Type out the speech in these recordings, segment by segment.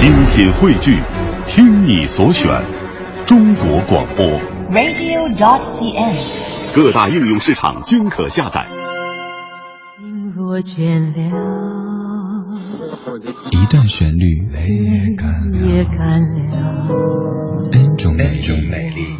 精品汇聚，听你所选，中国广播。radio.cn。各大应用市场均可下载。心若倦了，一段旋律，也干了，N 种美丽。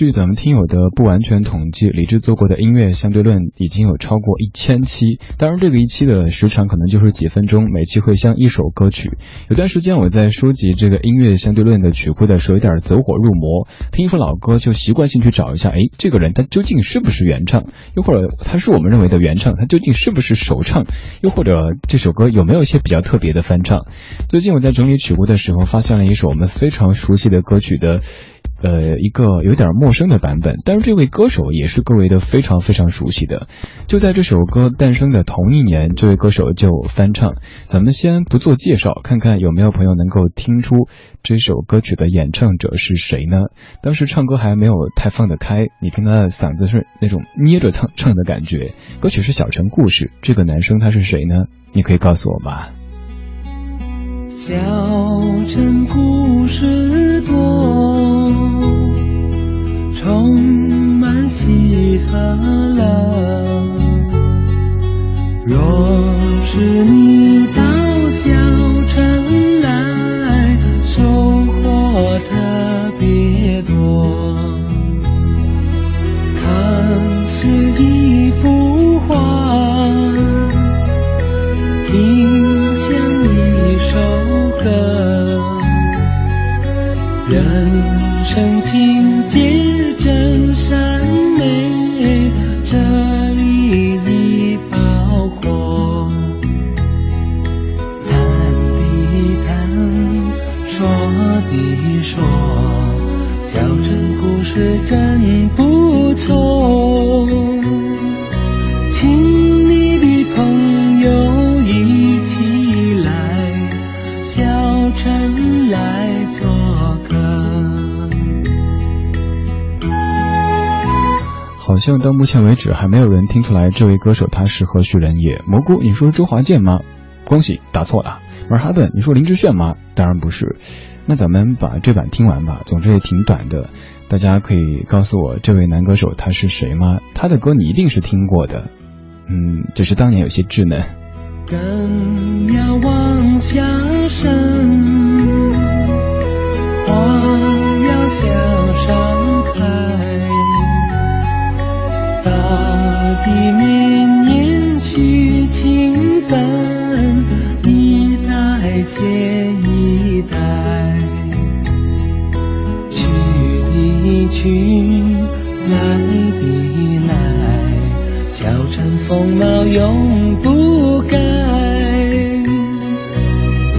据咱们听友的不完全统计，李志做过的音乐相对论已经有超过一千期。当然，这个一期的时长可能就是几分钟，每期会像一首歌曲。有段时间我在收集这个音乐相对论的曲库的时候，有点走火入魔，听一首老歌就习惯性去找一下，哎，这个人他究竟是不是原唱？又或者他是我们认为的原唱，他究竟是不是首唱？又或者这首歌有没有一些比较特别的翻唱？最近我在整理曲库的时候，发现了一首我们非常熟悉的歌曲的。呃，一个有点陌生的版本，但是这位歌手也是各位的非常非常熟悉的。就在这首歌诞生的同一年，这位歌手就翻唱。咱们先不做介绍，看看有没有朋友能够听出这首歌曲的演唱者是谁呢？当时唱歌还没有太放得开，你听他的嗓子是那种捏着唱唱的感觉。歌曲是《小城故事》，这个男生他是谁呢？你可以告诉我吗？小镇故事多，充满喜和乐。若是你到乡像到目前为止还没有人听出来这位歌手他是何许人也。蘑菇，你说周华健吗？恭喜，答错了。马哈本，你说林志炫吗？当然不是。那咱们把这版听完吧，总之也挺短的。大家可以告诉我这位男歌手他是谁吗？他的歌你一定是听过的，嗯，只是当年有些稚嫩。更要往下深，花永不改。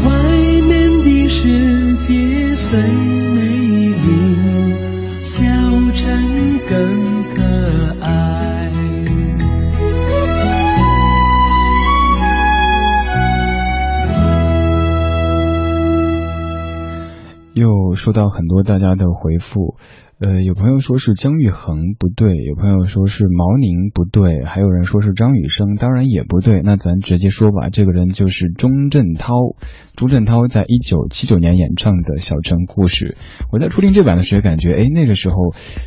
外面的世界虽美丽，小城更可爱。又收到很多大家的回复，呃，有朋友说是姜育恒不对，有朋友说是毛宁不对，还有人说是张雨生，当然也不对。那咱直接说吧，这个人就是钟镇涛。钟镇涛在一九七九年演唱的《小城故事》，我在初听这版的时候感觉，哎，那个时候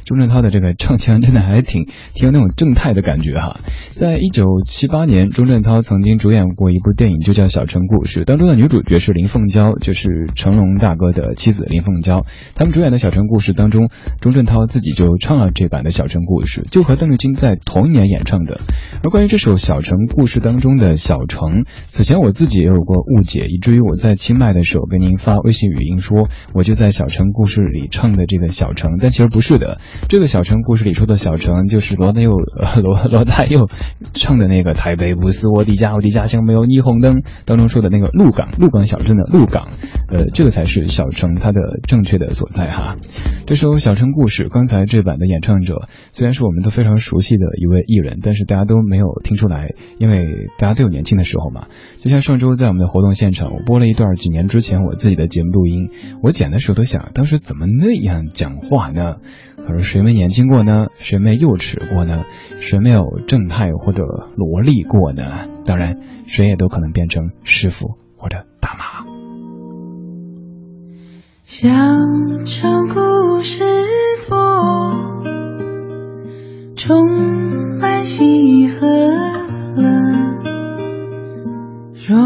钟镇涛的这个唱腔真的还挺挺有那种正太的感觉哈。在一九七八年，钟镇涛曾经主演过一部电影，就叫《小城故事》，当中的女主角是林凤娇，就是成龙大哥的妻子林凤娇。他们主演的《小城故事》当中，钟镇涛自己就唱了这版的《小城故事》，就和邓丽君在同一年演唱的。而关于这首《小城故事》当中的小城，此前我自己也有过误解，以至于我在清迈的时候跟您发微信语音说，我就在《小城故事》里唱的这个小城，但其实不是的。这个《小城故事》里说的小城，就是罗大佑罗罗大佑唱的那个“台北不是我的家，我的家乡没有霓虹灯”当中说的那个鹿港，鹿港小镇的鹿港，呃，这个才是小城它的正确的所在哈。这首《小城故事》，刚才这版的演唱者虽然是我们都非常熟悉的一位艺人，但是大家都没有听出来，因为大家都有年轻的时候嘛。就像上周在我们的活动现场，我播了一段几年之前我自己的节目录音，我剪的时候都想，当时怎么那样讲话呢？可是谁没年轻过呢？谁没幼稚过呢？谁没有正太或者萝莉过呢？当然，谁也都可能变成师傅或者大妈。小城故事多，充满喜和乐。若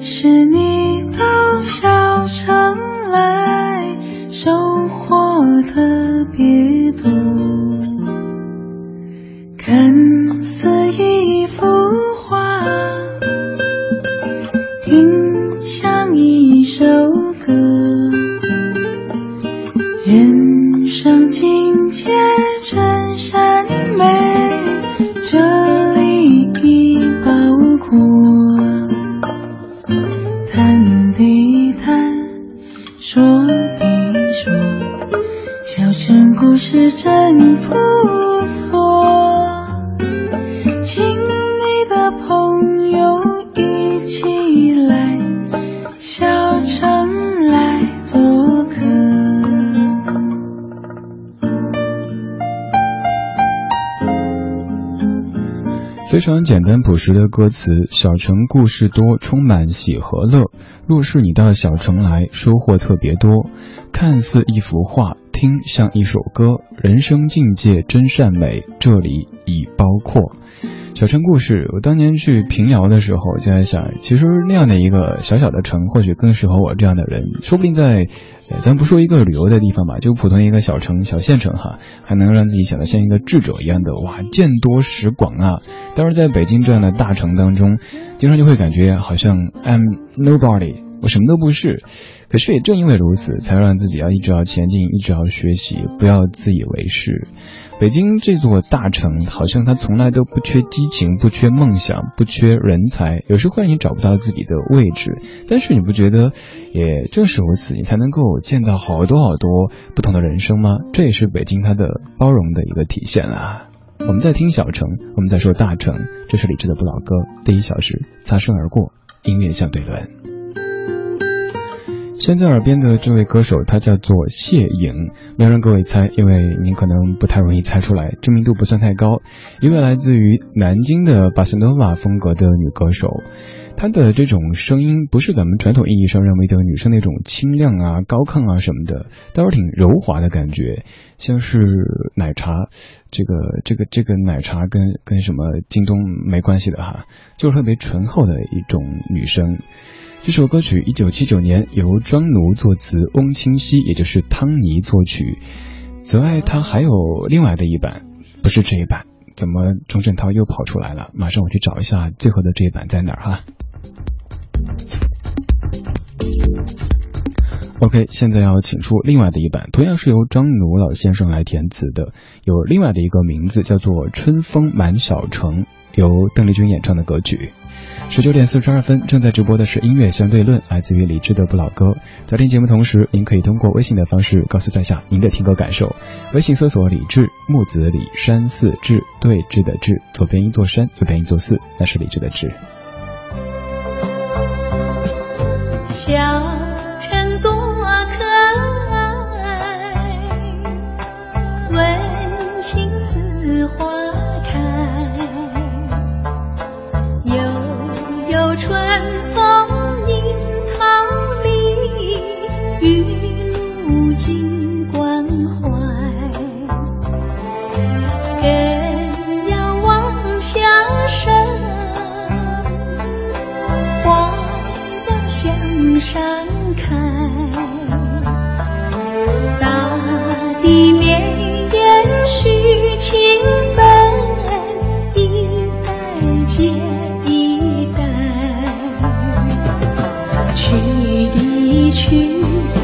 是你到小城来，收获特别多。非常简单朴实的歌词，小城故事多，充满喜和乐。若是你到小城来，收获特别多。看似一幅画，听像一首歌。人生境界真善美，这里已包括。小城故事，我当年去平遥的时候就在想，其实那样的一个小小的城，或许更适合我这样的人。说不定在，呃咱不说一个旅游的地方吧，就普通一个小城、小县城哈，还能让自己显得像一个智者一样的哇，见多识广啊。但是在北京这样的大城当中，经常就会感觉好像 I'm nobody，我什么都不是。可是也正因为如此，才让自己要一直要前进，一直要学习，不要自以为是。北京这座大城，好像它从来都不缺激情，不缺梦想，不缺人才。有时会让你找不到自己的位置，但是你不觉得，也正是如此，你才能够见到好多好多不同的人生吗？这也是北京它的包容的一个体现啊。我们在听小城，我们在说大城，这是李志的不老歌，第一小时擦身而过，音乐相对论。现在耳边的这位歌手，她叫做谢颖，没有让各位猜，因为您可能不太容易猜出来，知名度不算太高。一位来自于南京的巴塞诺瓦风格的女歌手，她的这种声音不是咱们传统意义上认为的女生那种清亮啊、高亢啊什么的，倒是挺柔滑的感觉，像是奶茶。这个这个这个奶茶跟跟什么京东没关系的哈，就是特别醇厚的一种女生。这首歌曲一九七九年由庄奴作词，翁清溪也就是汤尼作曲。此外，它还有另外的一版，不是这一版。怎么钟镇涛又跑出来了？马上我去找一下最后的这一版在哪儿哈。OK，现在要请出另外的一版，同样是由张奴老先生来填词的，有另外的一个名字叫做《春风满小城》，由邓丽君演唱的歌曲。十九点四十二分，正在直播的是音乐相对论，来自于李志的不老歌。在听节目同时，您可以通过微信的方式告诉在下您的听歌感受。微信搜索李志，木子李山寺志，对峙的志，左边一座山，右边一座寺，那是李志的志。山开，大地绵延续情分，一代接一代，去的去。